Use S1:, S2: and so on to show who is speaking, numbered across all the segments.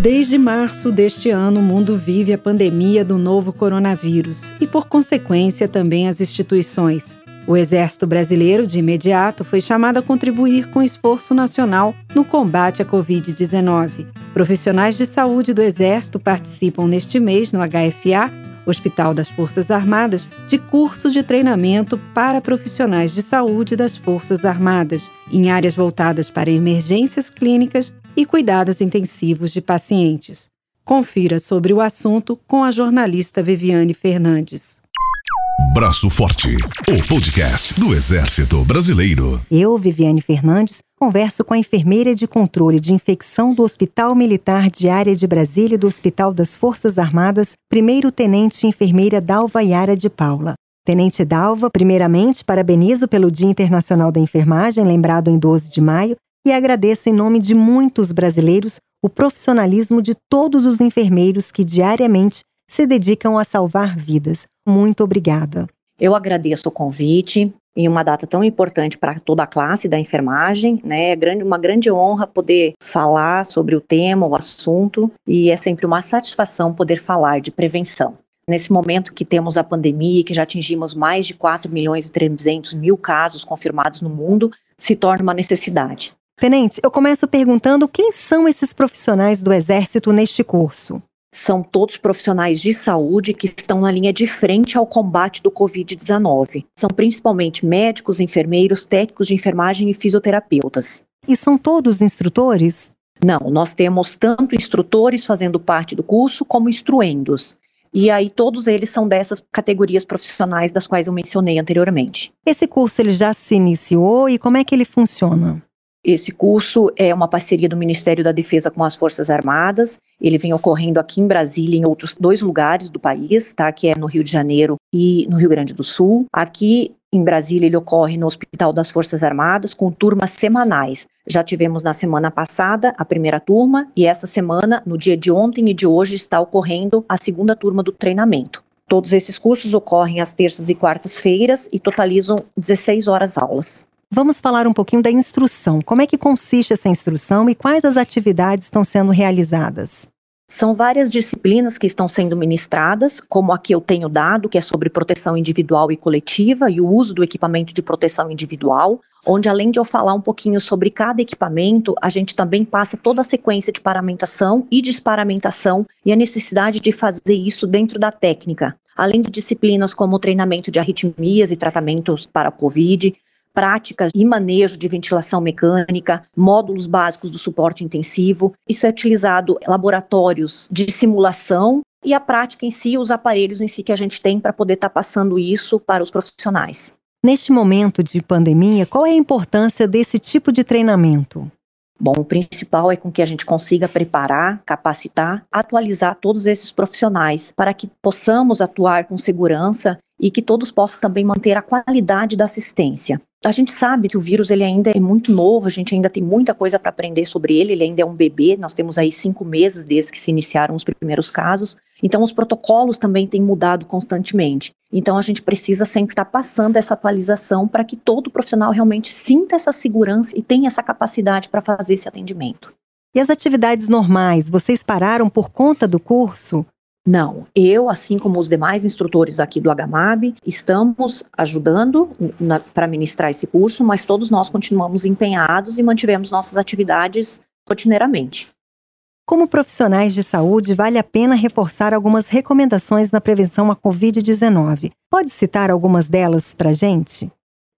S1: Desde março deste ano, o mundo vive a pandemia do novo coronavírus e, por consequência, também as instituições. O Exército Brasileiro, de imediato, foi chamado a contribuir com o esforço nacional no combate à Covid-19. Profissionais de saúde do Exército participam neste mês no HFA, Hospital das Forças Armadas, de cursos de treinamento para profissionais de saúde das Forças Armadas, em áreas voltadas para emergências clínicas e cuidados intensivos de pacientes. Confira sobre o assunto com a jornalista Viviane Fernandes.
S2: Braço Forte, o podcast do Exército Brasileiro.
S3: Eu, Viviane Fernandes, converso com a enfermeira de controle de infecção do Hospital Militar de Área de Brasília e do Hospital das Forças Armadas, primeiro-tenente enfermeira Dalva Yara de Paula. Tenente Dalva, primeiramente, parabenizo pelo Dia Internacional da Enfermagem, lembrado em 12 de maio, e agradeço em nome de muitos brasileiros o profissionalismo de todos os enfermeiros que diariamente se dedicam a salvar vidas. Muito obrigada.
S4: Eu agradeço o convite em uma data tão importante para toda a classe da enfermagem, né? É uma grande honra poder falar sobre o tema, o assunto, e é sempre uma satisfação poder falar de prevenção. Nesse momento que temos a pandemia, que já atingimos mais de 4 milhões e 300 mil casos confirmados no mundo, se torna uma necessidade.
S3: Tenente, eu começo perguntando quem são esses profissionais do Exército neste curso?
S4: São todos profissionais de saúde que estão na linha de frente ao combate do Covid-19. São principalmente médicos, enfermeiros, técnicos de enfermagem e fisioterapeutas.
S3: E são todos instrutores?
S4: Não, nós temos tanto instrutores fazendo parte do curso como instruendos. E aí todos eles são dessas categorias profissionais das quais eu mencionei anteriormente.
S3: Esse curso ele já se iniciou e como é que ele funciona?
S4: Esse curso é uma parceria do Ministério da Defesa com as Forças Armadas. Ele vem ocorrendo aqui em Brasília e em outros dois lugares do país, tá? Que é no Rio de Janeiro e no Rio Grande do Sul. Aqui em Brasília ele ocorre no Hospital das Forças Armadas com turmas semanais. Já tivemos na semana passada a primeira turma e essa semana, no dia de ontem e de hoje, está ocorrendo a segunda turma do treinamento. Todos esses cursos ocorrem às terças e quartas-feiras e totalizam 16 horas aulas.
S3: Vamos falar um pouquinho da instrução. Como é que consiste essa instrução e quais as atividades estão sendo realizadas?
S4: São várias disciplinas que estão sendo ministradas, como a que eu tenho dado, que é sobre proteção individual e coletiva e o uso do equipamento de proteção individual, onde além de eu falar um pouquinho sobre cada equipamento, a gente também passa toda a sequência de paramentação e desparamentação e a necessidade de fazer isso dentro da técnica. Além de disciplinas como o treinamento de arritmias e tratamentos para a COVID, práticas e manejo de ventilação mecânica, módulos básicos do suporte intensivo. Isso é utilizado em laboratórios de simulação e a prática em si, os aparelhos em si que a gente tem para poder estar tá passando isso para os profissionais.
S3: Neste momento de pandemia, qual é a importância desse tipo de treinamento?
S4: Bom, o principal é com que a gente consiga preparar, capacitar, atualizar todos esses profissionais para que possamos atuar com segurança e que todos possam também manter a qualidade da assistência. A gente sabe que o vírus ele ainda é muito novo, a gente ainda tem muita coisa para aprender sobre ele, ele ainda é um bebê, nós temos aí cinco meses desde que se iniciaram os primeiros casos, então os protocolos também têm mudado constantemente. Então a gente precisa sempre estar tá passando essa atualização para que todo profissional realmente sinta essa segurança e tenha essa capacidade para fazer esse atendimento.
S3: E as atividades normais, vocês pararam por conta do curso?
S4: Não, eu, assim como os demais instrutores aqui do HMAB, estamos ajudando para ministrar esse curso, mas todos nós continuamos empenhados e mantivemos nossas atividades rotineiramente.
S3: Como profissionais de saúde, vale a pena reforçar algumas recomendações na prevenção à Covid-19. Pode citar algumas delas para a gente?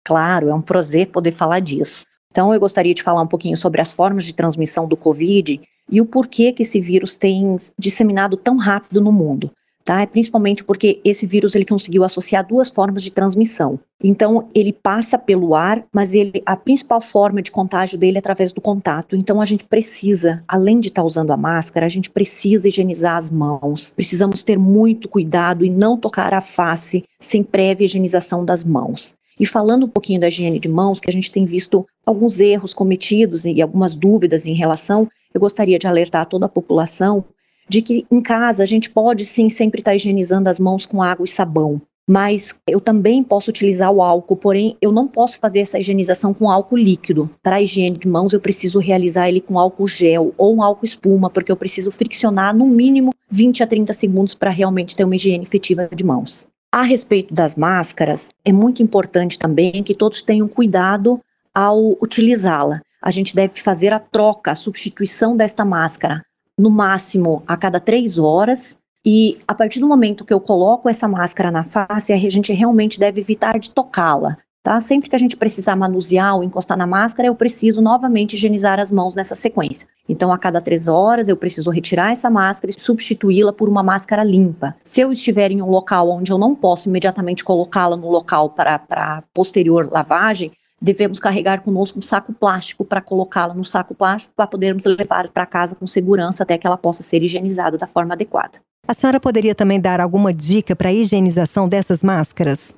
S4: Claro, é um prazer poder falar disso. Então, eu gostaria de falar um pouquinho sobre as formas de transmissão do Covid e o porquê que esse vírus tem disseminado tão rápido no mundo. Tá? É principalmente porque esse vírus ele conseguiu associar duas formas de transmissão. Então ele passa pelo ar, mas ele a principal forma de contágio dele é através do contato. Então a gente precisa, além de estar tá usando a máscara, a gente precisa higienizar as mãos. Precisamos ter muito cuidado e não tocar a face sem prévia higienização das mãos. E falando um pouquinho da higiene de mãos, que a gente tem visto alguns erros cometidos e algumas dúvidas em relação, eu gostaria de alertar toda a população de que em casa a gente pode sim sempre estar higienizando as mãos com água e sabão. mas eu também posso utilizar o álcool, porém eu não posso fazer essa higienização com álcool líquido. Para a higiene de mãos, eu preciso realizar ele com álcool gel ou um álcool espuma, porque eu preciso friccionar no mínimo 20 a 30 segundos para realmente ter uma higiene efetiva de mãos. A respeito das máscaras, é muito importante também que todos tenham cuidado ao utilizá-la. A gente deve fazer a troca, a substituição desta máscara, no máximo a cada três horas, e a partir do momento que eu coloco essa máscara na face, a gente realmente deve evitar de tocá-la. Tá? Sempre que a gente precisar manusear ou encostar na máscara, eu preciso novamente higienizar as mãos nessa sequência. Então, a cada três horas, eu preciso retirar essa máscara e substituí-la por uma máscara limpa. Se eu estiver em um local onde eu não posso imediatamente colocá-la no local para, posterior lavagem, devemos carregar conosco um saco plástico para colocá-la no saco plástico para podermos levar para casa com segurança até que ela possa ser higienizada da forma adequada.
S3: A senhora poderia também dar alguma dica para a higienização dessas máscaras?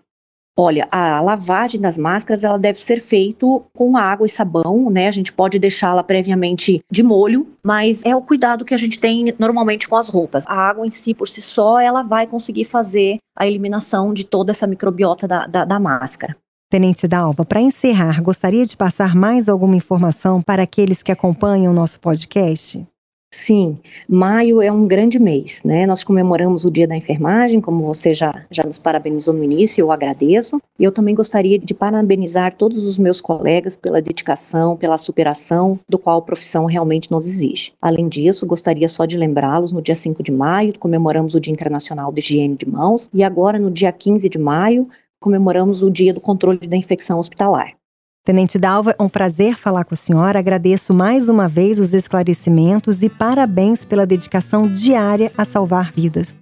S4: Olha, a lavagem das máscaras ela deve ser feito com água e sabão, né? A gente pode deixá-la previamente de molho, mas é o cuidado que a gente tem normalmente com as roupas. A água em si, por si só, ela vai conseguir fazer a eliminação de toda essa microbiota da, da, da máscara.
S3: Tenente Dalva, para encerrar, gostaria de passar mais alguma informação para aqueles que acompanham o nosso podcast?
S4: Sim, maio é um grande mês, né? Nós comemoramos o Dia da Enfermagem, como você já, já nos parabenizou no início, eu agradeço. E eu também gostaria de parabenizar todos os meus colegas pela dedicação, pela superação do qual a profissão realmente nos exige. Além disso, gostaria só de lembrá-los, no dia 5 de maio, comemoramos o Dia Internacional de Higiene de Mãos, e agora, no dia 15 de maio, comemoramos o Dia do Controle da Infecção Hospitalar.
S3: Tenente Dalva, é um prazer falar com a senhora. Agradeço mais uma vez os esclarecimentos e parabéns pela dedicação diária a salvar vidas.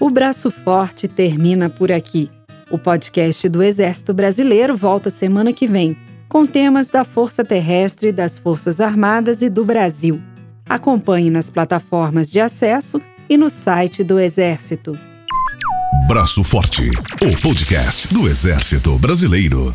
S1: O Braço Forte termina por aqui. O podcast do Exército Brasileiro volta semana que vem, com temas da Força Terrestre, das Forças Armadas e do Brasil. Acompanhe nas plataformas de acesso e no site do Exército.
S2: Braço Forte, o podcast do Exército Brasileiro.